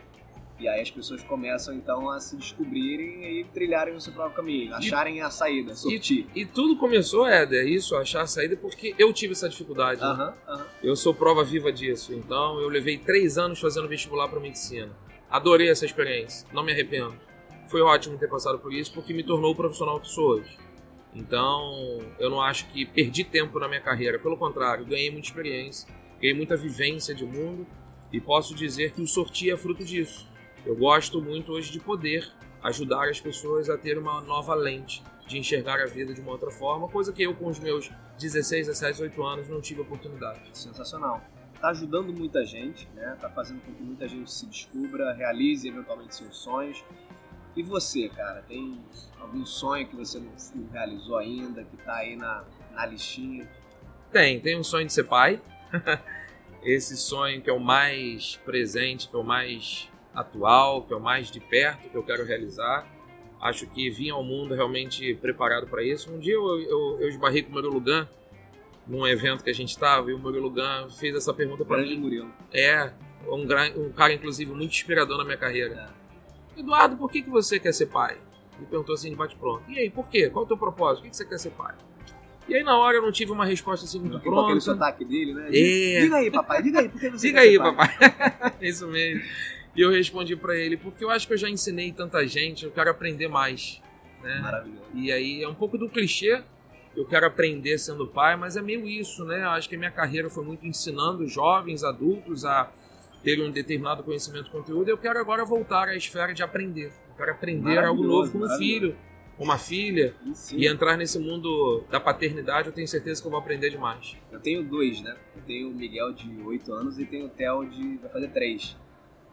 Speaker 2: E aí as pessoas começam então a se descobrirem e trilharem o seu próprio caminho, acharem a saída, sortir.
Speaker 3: E, e tudo começou, Éder, isso, achar a saída, porque eu tive essa dificuldade.
Speaker 2: Uh -huh, uh -huh.
Speaker 3: Eu sou prova viva disso. Então eu levei três anos fazendo vestibular para medicina. Adorei essa experiência, não me arrependo. Foi ótimo ter passado por isso, porque me tornou o profissional que sou hoje. Então, eu não acho que perdi tempo na minha carreira. Pelo contrário, ganhei muita experiência, ganhei muita vivência de mundo e posso dizer que o sorti é fruto disso. Eu gosto muito hoje de poder ajudar as pessoas a ter uma nova lente de enxergar a vida de uma outra forma, coisa que eu com os meus 16, 17, 18 anos não tive oportunidade.
Speaker 2: Sensacional. Está ajudando muita gente, né? Tá fazendo com que muita gente se descubra, realize eventualmente seus sonhos. E você, cara, tem algum sonho que você não realizou ainda, que está aí na, na listinha?
Speaker 3: Tem, tem um sonho de ser pai. Esse sonho que é o mais presente, que é o mais atual, que é o mais de perto que eu quero realizar. Acho que vim ao mundo realmente preparado para isso. Um dia eu, eu, eu esbarrei com o Murilo Gun num evento que a gente estava e o Murilo Gun fez essa pergunta para mim.
Speaker 2: Murilo.
Speaker 3: É, um, um, cara inclusive muito inspirador na minha carreira. É. Eduardo, por que, que você quer ser pai? Ele perguntou assim de bate-pronto. E aí, por quê? Qual é o teu propósito? Por que, que você quer ser pai? E aí na hora eu não tive uma resposta assim muito pronta.
Speaker 2: aquele sotaque dele, né?
Speaker 3: É.
Speaker 2: Diga aí, papai, diga aí, por que você
Speaker 3: Diga aí, papai. Isso mesmo. E eu respondi para ele, porque eu acho que eu já ensinei tanta gente, eu quero aprender mais. Né?
Speaker 2: Maravilhoso.
Speaker 3: E aí é um pouco do clichê, eu quero aprender sendo pai, mas é meio isso, né? Eu acho que a minha carreira foi muito ensinando jovens, adultos a ter um determinado conhecimento conteúdo. Eu quero agora voltar à esfera de aprender. Eu quero aprender algo novo com um filho, uma filha,
Speaker 2: Sim.
Speaker 3: e entrar nesse mundo da paternidade. Eu tenho certeza que eu vou aprender demais.
Speaker 2: Eu tenho dois, né? Eu tenho o Miguel de 8 anos e tenho o Theo de vai fazer 3.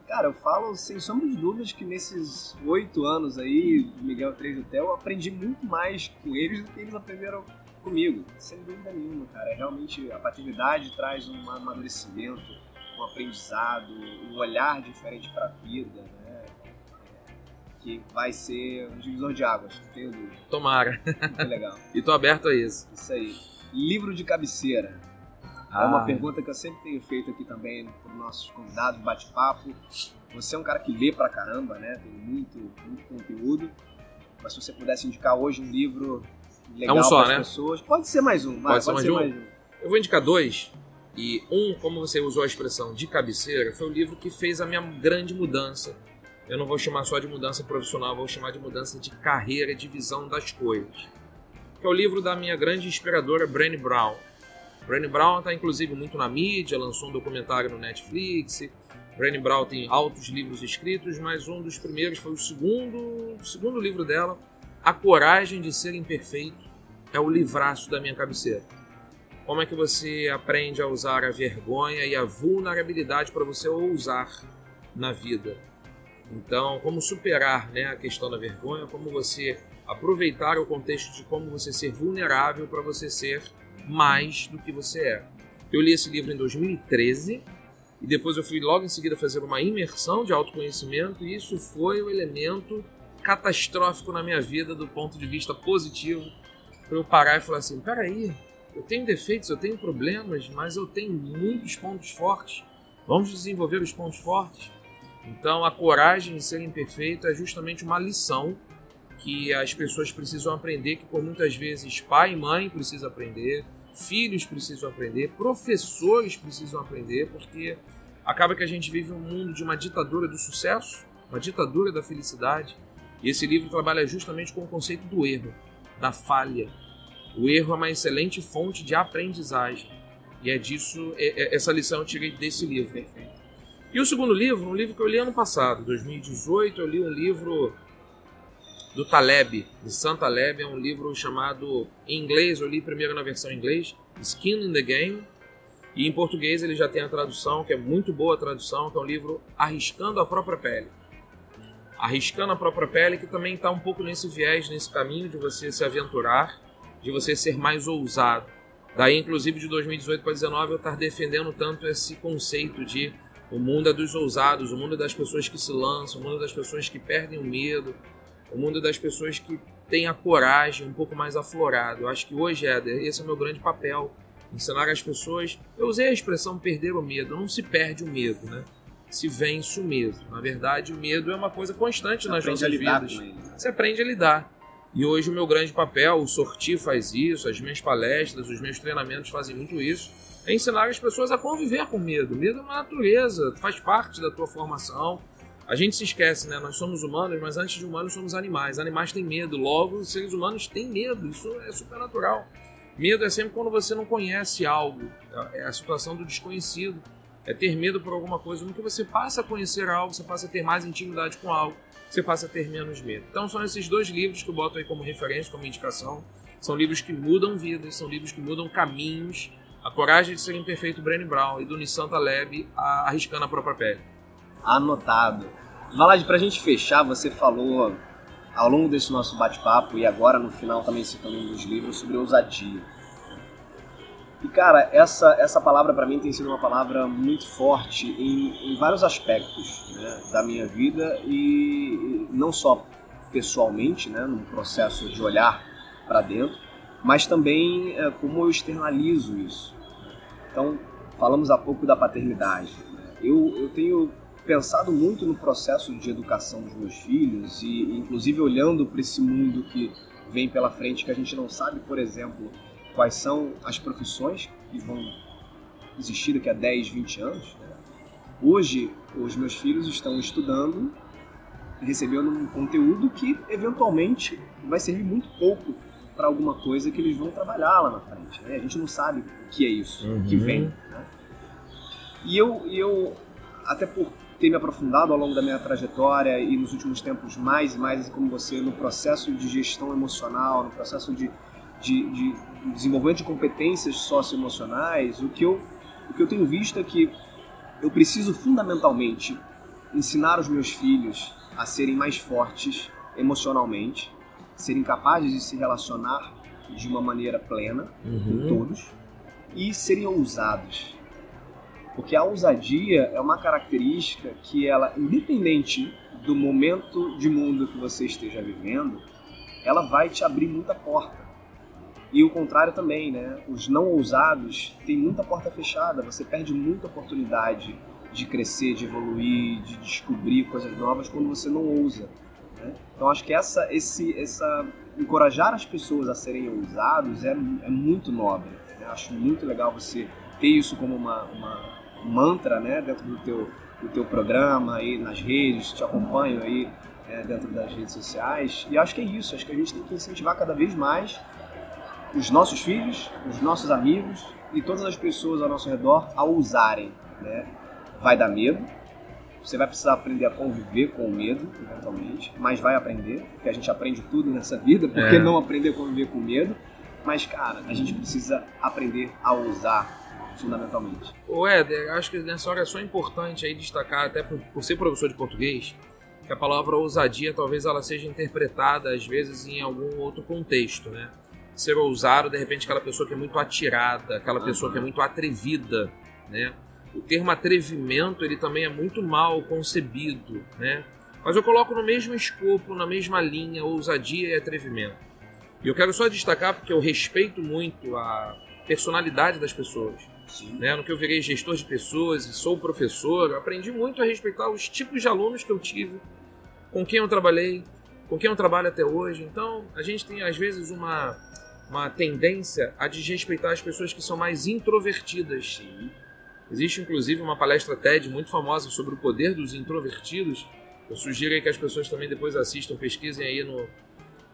Speaker 2: Cara, eu falo sem sombra de dúvidas que nesses oito anos aí, do Miguel 3 do Theo, eu aprendi muito mais com eles do que eles aprenderam comigo. Sem dúvida nenhuma, cara. É realmente a paternidade traz um amadurecimento, um aprendizado, um olhar diferente para a vida, né? Que vai ser um divisor de águas, não tenho dúvida.
Speaker 3: Tomara.
Speaker 2: Muito legal.
Speaker 3: e tô aberto a isso.
Speaker 2: Isso aí. Livro de cabeceira. É
Speaker 3: Ah.
Speaker 2: uma pergunta que eu sempre tenho feito aqui também para os nossos convidados, bate-papo. Você é um cara que lê pra caramba, né? Tem muito, muito conteúdo. Mas se você pudesse indicar hoje um livro legal
Speaker 3: É um só,
Speaker 2: para
Speaker 3: né?
Speaker 2: pessoas, pode ser mais um. vai,
Speaker 3: Pode ser mais um? Eu vou indicar dois. E um, como você usou a expressão de cabeceira, foi o livro que fez a minha grande mudança. Eu não vou chamar só de mudança profissional, vou chamar de mudança de carreira, de visão das coisas. Que é o livro da minha grande inspiradora, Brené Brown. Brené Brown está inclusive muito na mídia, lançou um documentário no Netflix. Brené Brown tem altos livros escritos, mas um dos primeiros foi o segundo, o segundo livro dela, A Coragem de Ser Imperfeito. É o livraço da minha cabeceira. Como é que você aprende a usar a vergonha e a vulnerabilidade para você ousar na vida? Então, como superar né, a questão da vergonha, como você aproveitar o contexto de como você ser vulnerável para você ser mais do que você é. Eu li esse livro em 2013 e depois eu fui logo em seguida fazer uma imersão de autoconhecimento e isso foi o elemento catastrófico na minha vida do ponto de vista positivo para eu parar e falar assim, peraí, eu tenho defeitos, eu tenho problemas, mas eu tenho muitos pontos fortes. Vamos desenvolver os pontos fortes. Então, a coragem de ser imperfeito é justamente uma lição que as pessoas precisam aprender, que por muitas vezes pai e mãe precisam aprender, filhos precisam aprender, professores precisam aprender, porque acaba que a gente vive um mundo de uma ditadura do sucesso, uma ditadura da felicidade. E esse livro trabalha justamente com o conceito do erro, da falha. O erro é uma excelente fonte de aprendizagem. E é disso, é, é, essa lição eu tirei desse livro.
Speaker 2: Perfeito.
Speaker 3: E o segundo livro, um livro que eu li ano passado, 2018, eu li um livro do Taleb, de Santa Taleb, é um livro chamado, em inglês, eu li primeiro na versão em inglês, Skin in the Game, e em português ele já tem a tradução, que é muito boa a tradução, que é um livro Arriscando a Própria Pele. Arriscando a Própria Pele, que também está um pouco nesse viés, nesse caminho de você se aventurar, de você ser mais ousado. Daí, inclusive, de 2018 para 2019, eu estar defendendo tanto esse conceito de o mundo é dos ousados, o mundo é das pessoas que se lançam, o mundo é das pessoas que perdem o medo, o mundo das pessoas que têm a coragem um pouco mais aflorada. Eu acho que hoje, Éder, esse é o meu grande papel. Ensinar as pessoas. Eu usei a expressão perder o medo. Não se perde o medo, né? Se vence o medo. Na verdade, o medo é uma coisa constante
Speaker 2: Você
Speaker 3: nas nossas vidas.
Speaker 2: ele.
Speaker 3: Você aprende a lidar. E hoje o meu grande papel, o Sorti faz isso, as minhas palestras, os meus treinamentos fazem muito isso, é ensinar as pessoas a conviver com medo. Medo é uma natureza, faz parte da tua formação. A gente se esquece, né? Nós somos humanos, mas antes de humanos somos animais. Animais têm medo, logo os seres humanos têm medo. Isso é supernatural. Medo é sempre quando você não conhece algo, é a situação do desconhecido. É ter medo por alguma coisa. No que você passa a conhecer algo, você passa a ter mais intimidade com algo, você passa a ter menos medo. Então são esses dois livros que eu boto aí como referência, como indicação. São livros que mudam vidas, são livros que mudam caminhos. A Coragem de Ser Imperfeito, Brené Brown, e do Nissan Taleb, Arriscando a Própria Pele.
Speaker 2: Anotado. Valade, pra gente fechar, você falou ao longo desse nosso bate-papo e agora no final também citando um dos livros sobre ousadia. E cara, essa, essa palavra para mim tem sido uma palavra muito forte em, em vários aspectos né, da minha vida e, e não só pessoalmente, né, no processo de olhar para dentro, mas também é, como eu externalizo isso. Então, falamos há pouco da paternidade. né. Eu, eu tenho pensado muito no processo de educação dos meus filhos e, inclusive, olhando para esse mundo que vem pela frente, que a gente não sabe, por exemplo, quais são as profissões que vão existir daqui a 10, 20 anos. né. Hoje, os meus filhos estão estudando, recebendo um conteúdo que, eventualmente, vai servir muito pouco para alguma coisa que eles vão trabalhar lá na frente. né. A gente não sabe o que é isso
Speaker 3: Uhum.
Speaker 2: que vem. né. E eu, eu, até por ter me aprofundado ao longo da minha trajetória e nos últimos tempos mais e mais, como você, no processo de gestão emocional, no processo de, de, de desenvolvimento de competências socioemocionais, o que, eu, o que eu tenho visto é que eu preciso fundamentalmente ensinar os meus filhos a serem mais fortes emocionalmente, serem capazes de se relacionar de uma maneira plena com todos e serem ousados. Porque a ousadia é uma característica que ela, independente do momento de mundo que você esteja vivendo, ela vai te abrir muita porta. E o contrário também, né? Os não ousados têm muita porta fechada, você perde muita oportunidade de crescer, de evoluir, de descobrir coisas novas quando você não ousa. né? Então acho que essa, esse, essa encorajar as pessoas a serem ousados é, é muito nobre. né? Acho muito legal você ter isso como uma, uma mantra, né, dentro do teu, do teu programa aí nas redes, te acompanho aí é, dentro das redes sociais. E acho que é isso. Acho que a gente tem que incentivar cada vez mais os nossos filhos, os nossos amigos e todas as pessoas ao nosso redor a ousarem, né? Vai dar medo, você vai precisar aprender a conviver com o medo, eventualmente, mas vai aprender, porque a gente aprende tudo nessa vida, por que
Speaker 3: É.
Speaker 2: não aprender a conviver com medo? Mas, cara, a gente precisa aprender a ousar, fundamentalmente.
Speaker 3: Ô Éder, acho que nessa hora é só importante aí destacar, até por, por ser professor de português, que a palavra ousadia talvez ela seja interpretada às vezes em algum outro contexto, né? Ser ousado, de repente, aquela pessoa que é muito atirada, aquela pessoa que é muito atrevida, né? O termo atrevimento, ele também é muito mal concebido, né? Mas eu coloco no mesmo escopo, na mesma linha, ousadia e atrevimento. E eu quero só destacar porque eu respeito muito a personalidade das pessoas. Né, no que eu virei gestor de pessoas e sou professor, eu aprendi muito a respeitar os tipos de alunos que eu tive, com quem eu trabalhei, com quem eu trabalho até hoje. Então, a gente tem às vezes uma, uma tendência a desrespeitar as pessoas que são mais introvertidas.
Speaker 2: Sim.
Speaker 3: Existe inclusive uma palestra TED muito famosa sobre o poder dos introvertidos. Eu sugiro aí que as pessoas também depois assistam, pesquisem aí no,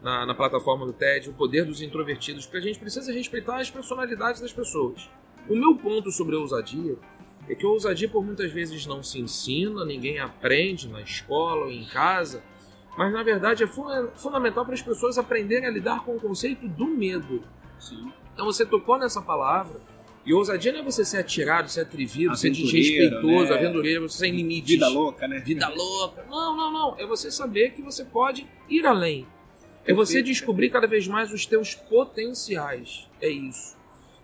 Speaker 3: na, na plataforma do TED, o poder dos introvertidos, porque a gente precisa respeitar as personalidades das pessoas. O meu ponto sobre a ousadia é que a ousadia por muitas vezes não se ensina, ninguém aprende na escola ou em casa, mas na verdade é funda- fundamental para as pessoas aprenderem a lidar com o conceito do medo.
Speaker 2: Sim.
Speaker 3: Então você tocou nessa palavra E ousadia não é você ser atirado, ser atrevido, ser desrespeitoso,
Speaker 2: né?
Speaker 3: aventureiro, você sem limites.
Speaker 2: Vida louca, né?
Speaker 3: Vida louca. Não, não, não. É você saber que você pode ir além. É você descobrir cada vez mais os teus potenciais. É isso.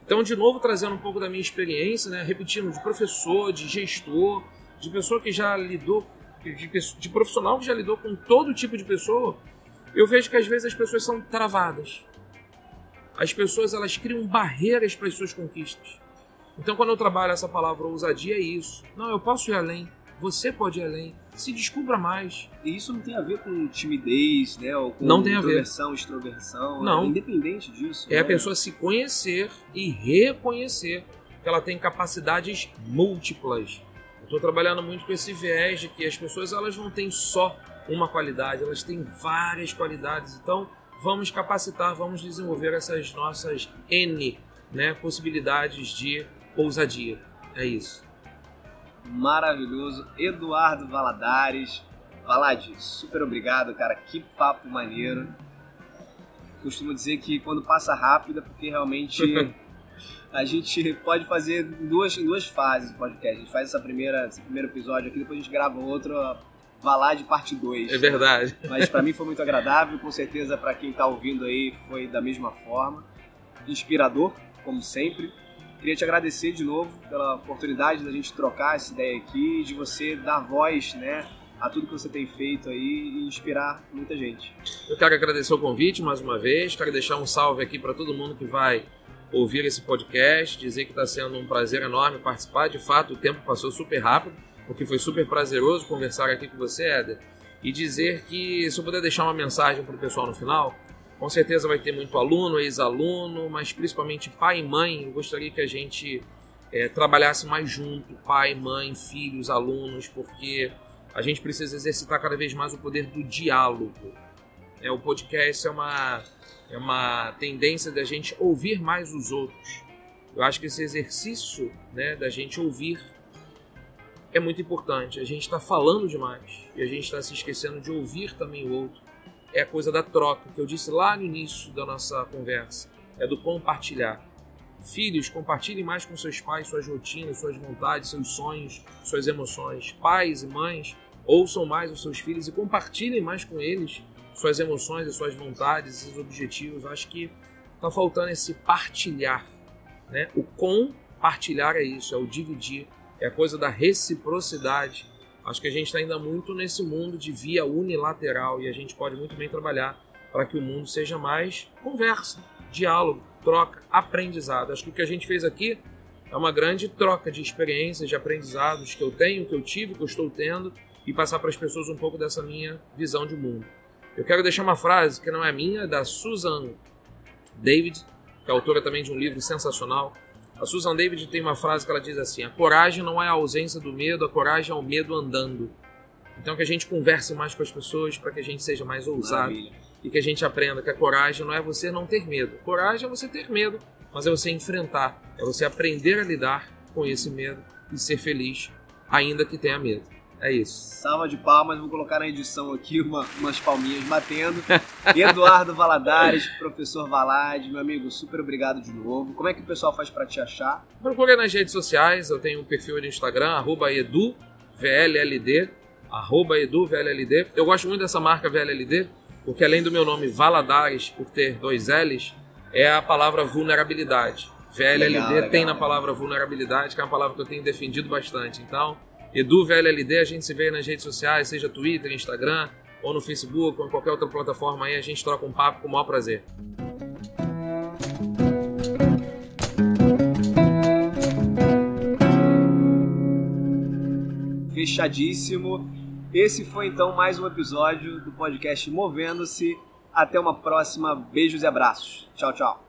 Speaker 3: Então, de novo, trazendo um pouco da minha experiência, né? repetindo, de professor, de gestor, de pessoa que já lidou, de, de profissional que já lidou com todo tipo de pessoa, eu vejo que às vezes as pessoas são travadas. As pessoas elas criam barreiras para as suas conquistas. Então, quando eu trabalho essa palavra ousadia, é isso. Não, eu posso ir além. Você pode ir além. Se descubra mais.
Speaker 2: E isso não tem a ver com timidez, né? Ou com
Speaker 3: Não tem a ver.
Speaker 2: extroversão.
Speaker 3: Não.
Speaker 2: É independente disso.
Speaker 3: É
Speaker 2: né?
Speaker 3: a pessoa se conhecer e reconhecer que ela tem capacidades múltiplas. Estou trabalhando muito com esse viés de que as pessoas elas não têm só uma qualidade, elas têm várias qualidades. Então, vamos capacitar, vamos desenvolver essas nossas N né, possibilidades de ousadia. É isso.
Speaker 2: Maravilhoso. Eduardo Valadares. Valade, super obrigado, cara. Que papo maneiro. Costumo dizer que quando passa rápido é porque realmente a gente pode fazer em duas, em duas fases o podcast. A gente faz essa primeira, esse primeiro episódio aqui, depois a gente grava outro, Valade parte 2.
Speaker 3: É verdade.
Speaker 2: Mas pra mim foi muito agradável, com certeza pra quem tá ouvindo aí foi da mesma forma. Inspirador, como sempre. Queria te agradecer de novo pela oportunidade da gente trocar essa ideia aqui, de você dar voz, né, a tudo que você tem feito aí e inspirar muita gente.
Speaker 3: Eu quero agradecer o convite mais uma vez, quero deixar um salve aqui para todo mundo que vai ouvir esse podcast, dizer que está sendo um prazer enorme participar. De fato, o tempo passou super rápido, porque foi super prazeroso conversar aqui com você, Éder. E dizer que, se eu puder deixar uma mensagem para o pessoal no final, com certeza vai ter muito aluno, ex-aluno, mas principalmente pai e mãe. Eu gostaria que a gente eh, trabalhasse mais junto, pai, mãe, filhos, alunos, porque a gente precisa exercitar cada vez mais o poder do diálogo. É, o podcast é uma, é uma tendência da gente ouvir mais os outros. Eu acho que esse exercício né, da gente ouvir é muito importante. A gente está falando demais e a gente está se esquecendo de ouvir também o outro. É a coisa da troca que eu disse lá no início da nossa conversa. É do compartilhar. Filhos, compartilhem mais com seus pais suas rotinas, suas vontades, seus sonhos, suas emoções. Pais e mães, ouçam mais os seus filhos e compartilhem mais com eles suas emoções suas vontades, seus objetivos. Acho que está faltando esse partilhar. Né? O compartilhar é isso, é o dividir, é a coisa da reciprocidade. Acho que a gente está ainda muito nesse mundo de via unilateral e a gente pode muito bem trabalhar para que o mundo seja mais conversa, diálogo, troca, aprendizado. Acho que o que a gente fez aqui é uma grande troca de experiências, de aprendizados que eu tenho, que eu tive, que eu estou tendo e passar para as pessoas um pouco dessa minha visão de mundo. Eu quero deixar uma frase que não é minha, é da Susan David, que é autora também de um livro sensacional. A Susan David tem uma frase que ela diz assim: A coragem não é a ausência do medo, a coragem é o medo andando. Então que a gente converse mais com as pessoas para que a gente seja mais ousado
Speaker 2: Maravilha.
Speaker 3: e que a gente aprenda que a coragem não é você não ter medo. Coragem é você ter medo, mas é você enfrentar, é você aprender a lidar com esse medo e ser feliz, ainda que tenha medo. É isso.
Speaker 2: Salva de palmas, vou colocar na edição aqui uma- umas palminhas batendo. Eduardo Valadares, professor Valade, meu amigo, super obrigado de novo. Como é que o pessoal faz para te achar?
Speaker 3: Procure nas redes sociais, eu tenho um perfil no Instagram, arroba eduvlld, arroba eduvlld. Eu gosto muito dessa marca VLLD, porque além do meu nome Valadares, por ter dois L's, é a palavra vulnerabilidade. VLLD
Speaker 2: Legal, legal.
Speaker 3: tem na palavra vulnerabilidade, que é uma palavra que eu tenho defendido bastante. Então, EduVLLD, a gente se vê nas redes sociais, seja Twitter, Instagram, ou no Facebook, ou em qualquer outra plataforma aí, a gente troca um papo com o maior prazer.
Speaker 2: Fechadíssimo. Esse foi então mais um episódio do podcast Movendo-se. Até uma próxima. Beijos e abraços. Tchau, tchau.